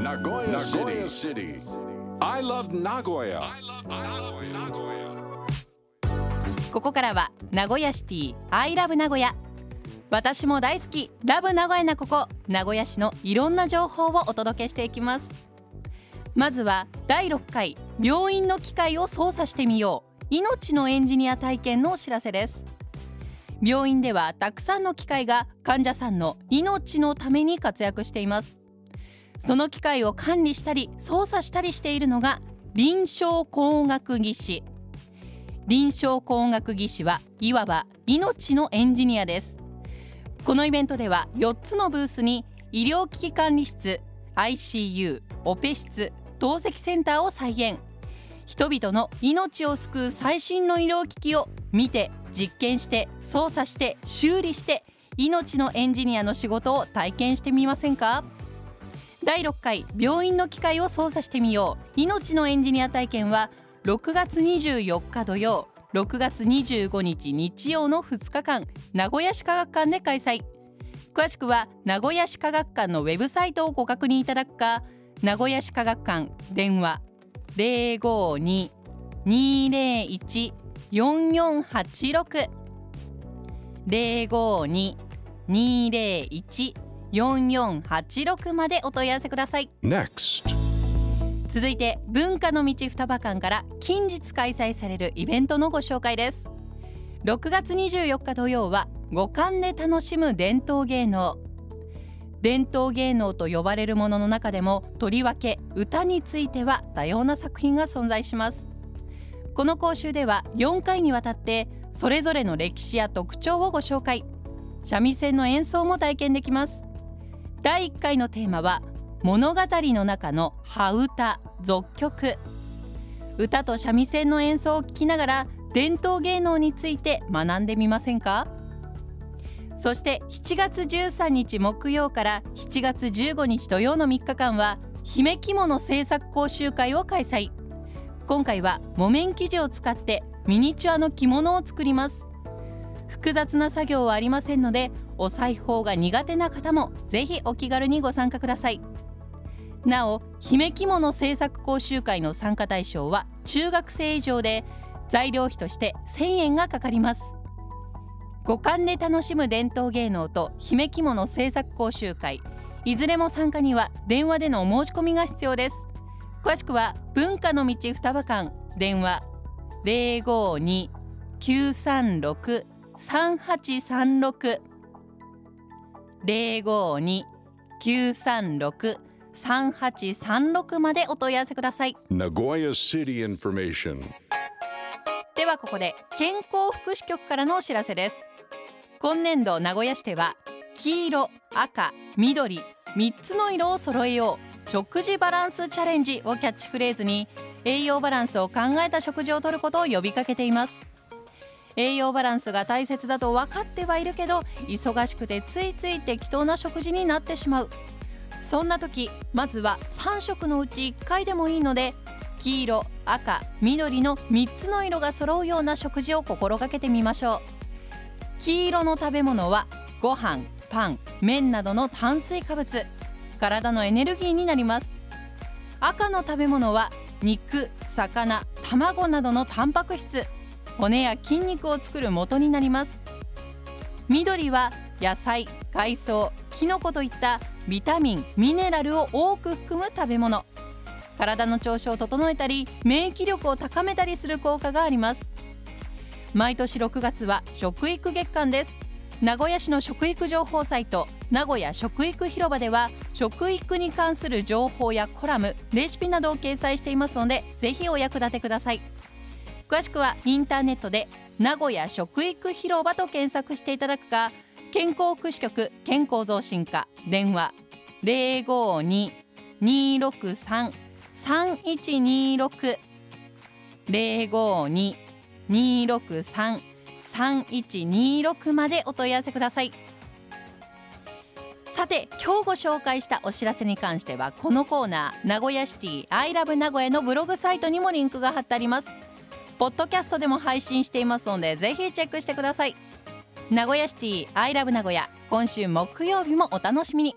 Nagoya City. I love Nagoya. ここからは名古屋シティ I love 名古屋私も大好き。ラブ名古屋なここ。名古屋市のいろんな情報をお届けしていきます。まずは第6回。病院の機械を操作してみよう。命のエンジニア体験のお知らせです。病院ではたくさんの機械が患者さんの命のために活躍していますその機械を管理したり操作したりしているのが臨床工学技士臨床工学技士はいわば命のエンジニアです。このイベントでは4つのブースに医療機器管理室 ICU オペ室透析センターを再現。人々の命を救う最新の医療機器を見て実験して操作して修理して命のエンジニアの仕事を体験してみませんか？第6回病院の機械を操作してみよう。命のエンジニア体験は6月24日土曜6月25日日曜の2日間名古屋市科学館で開催詳しくは名古屋市科学館のウェブサイトをご確認いただくか名古屋市科学館電話0522014486052201までお問い合わせください。Next. 続いて文化の道双葉館から近日開催されるイベントのご紹介です。6月24日土曜は五感で楽しむ伝統芸能。伝統芸能と呼ばれるものの中でもとりわけ歌については多様な作品が存在します。この講習では4回にわたってそれぞれの歴史や特徴をご紹介。三味線の演奏も体験できます第1回のテーマは物語の中の羽歌俗曲。歌と三味線の演奏を聞きながら伝統芸能について学んでみませんか？そして7月13日木曜から7月15日土曜の3日間は姫着物制作講習会を開催。今回は木綿生地を使ってミニチュアの着物を作ります。複雑な作業はありませんのでお裁縫が苦手な方もぜひお気軽にご参加ください。なお姫着物制作講習会の参加対象は中学生以上で材料費として1000円がかかります。五感で楽しむ伝統芸能と姫着物制作講習会いずれも参加には電話でのお申し込みが必要です。詳しくは文化の道双葉館電話052-936 052-936-3836 052-936-3836までお問い合わせください.ではここで健康福祉局からのお知らせです。今年度名古屋市では黄色赤緑3つの色を揃えよう。食事バランスチャレンジをキャッチフレーズに栄養バランスを考えた食事をとることを呼びかけています栄養バランスが大切だと分かってはいるけど忙しくてついつい適当な食事になってしまう。そんな時まずは3食のうち1回でもいいので黄色赤緑の3つの色が揃うような食事を心がけてみましょう。黄色の食べ物はご飯パン麺などの炭水化物。体のエネルギーになります。赤の食べ物は肉魚卵などのタンパク質。骨や筋肉を作る元になります。緑は野菜海藻きのこといったビタミンミネラルを多く含む食べ物。体の調子を整えたり免疫力を高めたりする効果があります。毎年6月は食育月間です。名古屋市の食育情報サイト名古屋食育広場では食育に関する情報やコラムレシピなどを掲載していますのでぜひお役立てください。詳しくはインターネットで名古屋食育広場と検索していただくか健康福祉局健康増進課電話052-263-3126 052-263-3126までお問い合わせください。さて今日ご紹介したお知らせに関してはこのコーナー名古屋シティアイラブ名古屋のブログサイトにもリンクが貼ってあります。ポッドキャストでも配信していますのでぜひチェックしてください。名古屋シティアイラブ名古屋今週木曜日もお楽しみに。